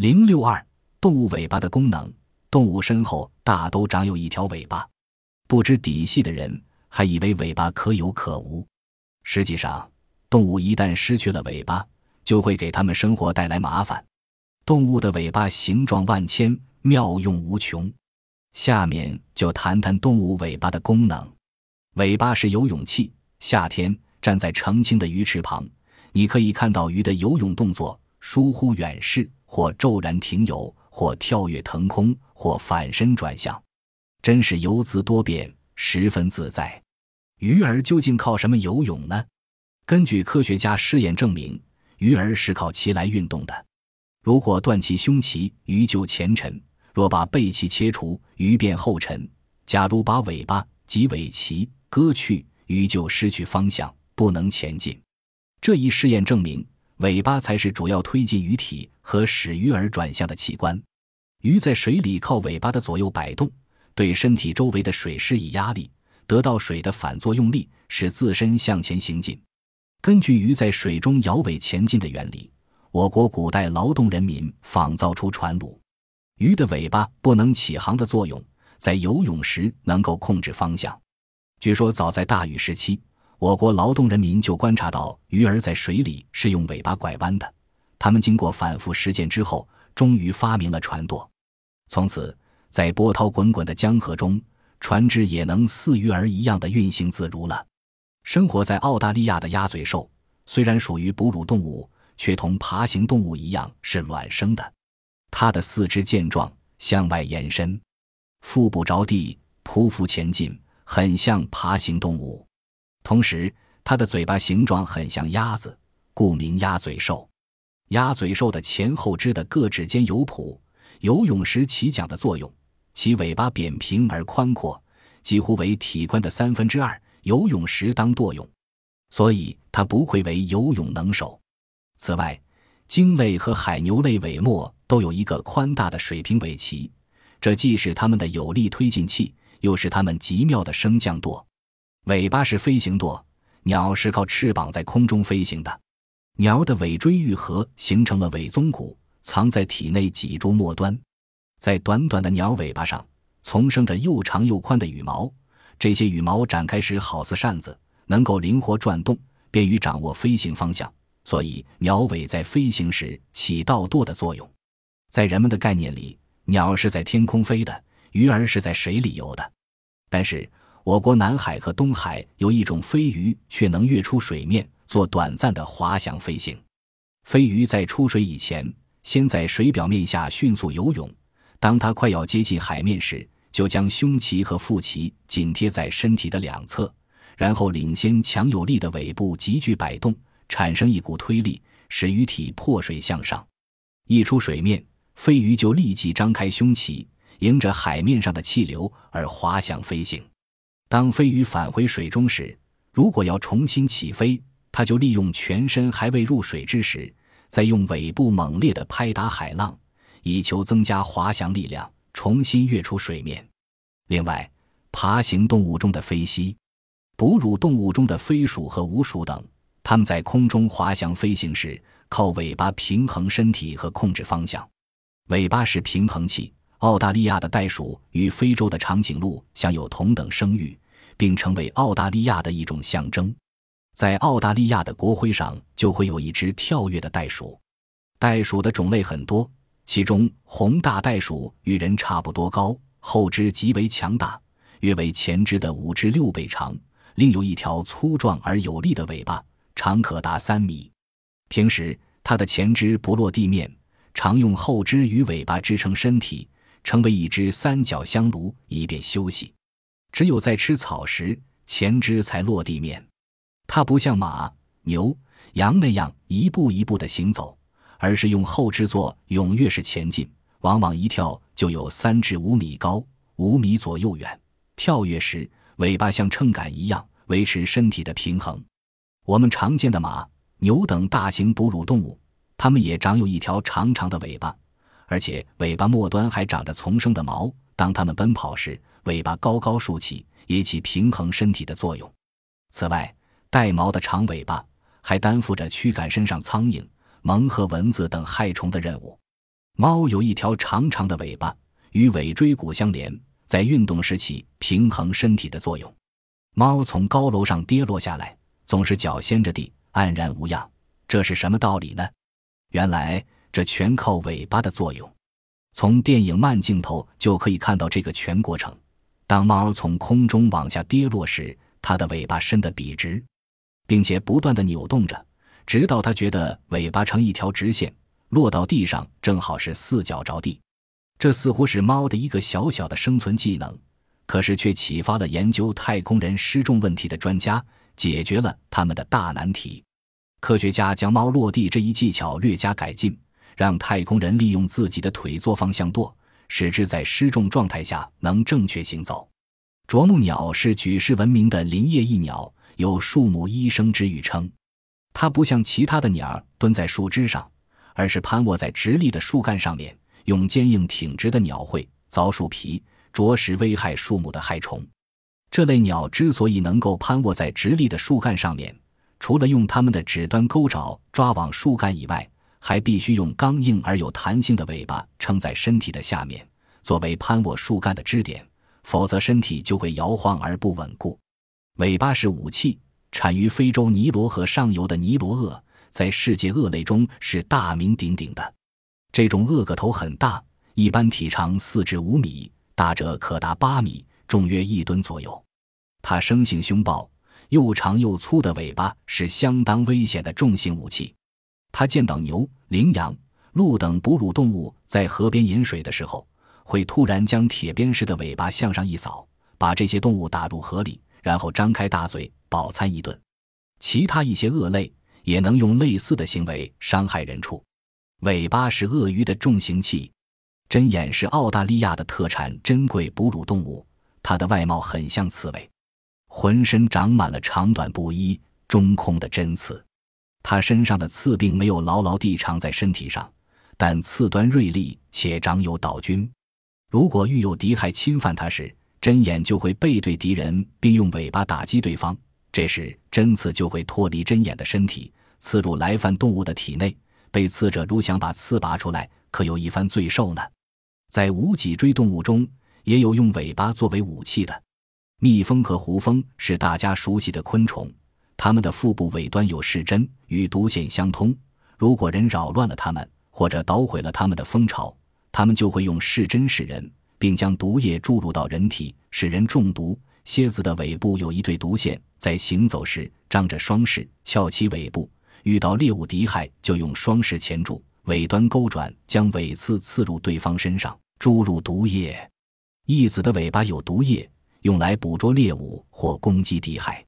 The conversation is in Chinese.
零六二，动物尾巴的功能。动物身后大都长有一条尾巴，不知底细的人还以为尾巴可有可无。实际上，动物一旦失去了尾巴，就会给它们生活带来麻烦。动物的尾巴形状万千，妙用无穷。下面就谈谈动物尾巴的功能。尾巴是游泳器。夏天站在澄清的鱼池旁，你可以看到鱼的游泳动作：疏忽远视，或骤然停游，或跳跃腾空，或反身转向，真是游姿多变，十分自在。鱼儿究竟靠什么游泳呢？根据科学家试验证明，鱼儿是靠鳍来运动的。如果断其胸鳍，鱼就前沉；若把背鳍切除，鱼便后沉。假如把尾巴及尾鳍割去，鱼就失去方向，不能前进。这一试验证明，尾巴才是主要推进鱼体和使鱼儿转向的器官。鱼在水里靠尾巴的左右摆动，对身体周围的水施以压力，得到水的反作用力，使自身向前行进。根据鱼在水中摇尾前进的原理，我国古代劳动人民仿造出船橹。鱼的尾巴不能起航的作用，在游泳时能够控制方向。据说，早在大禹时期，我国劳动人民就观察到鱼儿在水里是用尾巴拐弯的。他们经过反复实践之后，终于发明了船舵。从此，在波涛滚滚的江河中，船只也能似鱼儿一样的运行自如了。生活在澳大利亚的鸭嘴兽，虽然属于哺乳动物，却同爬行动物一样是卵生的。它的四肢健壮，向外延伸，腹部着地，匍匐前进。很像爬行动物，同时它的嘴巴形状很像鸭子，故名鸭嘴兽。鸭嘴兽的前后肢的各指间有蹼，游泳时起桨的作用。其尾巴扁平而宽阔，几乎为体宽的三分之二，游泳时当舵用，所以它不愧为游泳能手。此外，鲸类和海牛类尾末都有一个宽大的水平尾鳍，这既是它们的有力推进器。又是它们极妙的升降舵，尾巴是飞行舵。鸟是靠翅膀在空中飞行的，鸟的尾椎愈合，形成了尾宗骨，藏在体内脊柱末端。在短短的鸟尾巴上，丛生着又长又宽的羽毛，这些羽毛展开时好似扇子，能够灵活转动，便于掌握飞行方向。所以，鸟尾在飞行时起倒舵的作用。在人们的概念里，鸟是在天空飞的。鱼儿是在水里游的，但是我国南海和东海有一种飞鱼，却能跃出水面做短暂的滑翔飞行。飞鱼在出水以前，先在水表面下迅速游泳，当它快要接近海面时，就将胸鳍和腹鳍紧贴在身体的两侧，然后领先强有力的尾部急剧摆动，产生一股推力，使鱼体破水向上。一出水面，飞鱼就立即张开胸鳍。迎着海面上的气流而滑翔飞行。当飞鱼返回水中时，如果要重新起飞，它就利用全身还未入水之时，再用尾部猛烈的拍打海浪，以求增加滑翔力量，重新跃出水面。另外，爬行动物中的飞蜥、哺乳动物中的飞鼠和鼯鼠等，它们在空中滑翔飞行时，靠尾巴平衡身体和控制方向。尾巴是平衡器。澳大利亚的袋鼠与非洲的长颈鹿享有同等声誉，并成为澳大利亚的一种象征。在澳大利亚的国徽上就会有一只跳跃的袋鼠。袋鼠的种类很多，其中红大袋鼠与人差不多高，后肢极为强大，约为前肢的五至六倍长，另有一条粗壮而有力的尾巴，长可达三米。平时它的前肢不落地面，常用后肢与尾巴支撑身体。成为一只三角香炉，以便休息。只有在吃草时，前肢才落地面。它不像马、牛、羊那样一步一步的行走，而是用后肢做踊跃式前进，往往一跳就有三至五米高，五米左右远。跳跃时，尾巴像秤杆一样维持身体的平衡。我们常见的马、牛等大型哺乳动物，它们也长有一条长长的尾巴。而且尾巴末端还长着丛生的毛，当它们奔跑时，尾巴高高竖起，也起平衡身体的作用。此外，带毛的长尾巴还担负着驱赶身上苍蝇、蚊和蚊子等害虫的任务。猫有一条长长的尾巴，与尾椎骨相连，在运动时起平衡身体的作用。猫从高楼上跌落下来，总是脚先着地，安然无恙。这是什么道理呢？原来这全靠尾巴的作用。从电影慢镜头就可以看到这个全过程。当猫从空中往下跌落时，它的尾巴伸得笔直，并且不断地扭动着，直到它觉得尾巴成一条直线，落到地上正好是四脚着地。这似乎是猫的一个小小的生存技能，可是却启发了研究太空人失重问题的专家，解决了他们的大难题。科学家将猫落地这一技巧略加改进。让太空人利用自己的腿做方向舵，使之在失重状态下能正确行走。啄木鸟是举世闻名的林业翼鸟，有“树木医生”之誉称。它不像其他的鸟儿蹲在树枝上，而是攀卧在直立的树干上面，用坚硬挺直的鸟喙凿树皮，啄食危害树木的害虫。这类鸟之所以能够攀卧在直立的树干上面，除了用它们的指端钩爪抓往树干以外，还必须用刚硬而有弹性的尾巴撑在身体的下面，作为攀握树干的支点，否则身体就会摇晃而不稳固。尾巴是武器，产于非洲尼罗河上游的尼罗鳄，在世界鳄类中是大名鼎鼎的。这种鳄个头很大，一般体长四至五米，大者可达八米，重约一吨左右。它生性凶暴，又长又粗的尾巴是相当危险的重型武器。它见到牛、羚羊、鹿等哺乳动物在河边饮水的时候，会突然将铁鞭似的尾巴向上一扫，把这些动物打入河里，然后张开大嘴饱餐一顿。其他一些鳄类也能用类似的行为伤害人畜。尾巴是鳄鱼的重型器。针眼是澳大利亚的特产珍贵哺乳动物，它的外貌很像刺猬，浑身长满了长短不一、中空的针刺。它身上的刺并没有牢牢地长在身体上，但刺端锐利且长有岛菌。如果遇有敌害侵犯它时，针眼就会背对敌人，并用尾巴打击对方。这时针刺就会脱离针眼的身体，刺入来犯动物的体内。被刺者如想把刺拔出来，可有一番罪受呢。在无脊椎动物中，也有用尾巴作为武器的。蜜蜂和胡蜂是大家熟悉的昆虫。它们的腹部尾端有视针，与毒腺相通。如果人扰乱了它们，或者捣毁了它们的蜂巢，它们就会用视针视人，并将毒液注入到人体，使人中毒。蝎子的尾部有一对毒腺，在行走时张着双翅，翘起尾部，遇到猎物敌害，就用双翅钳住，尾端钩转，将尾刺刺入对方身上，注入毒液。翼子的尾巴有毒液，用来捕捉猎物或攻击敌害。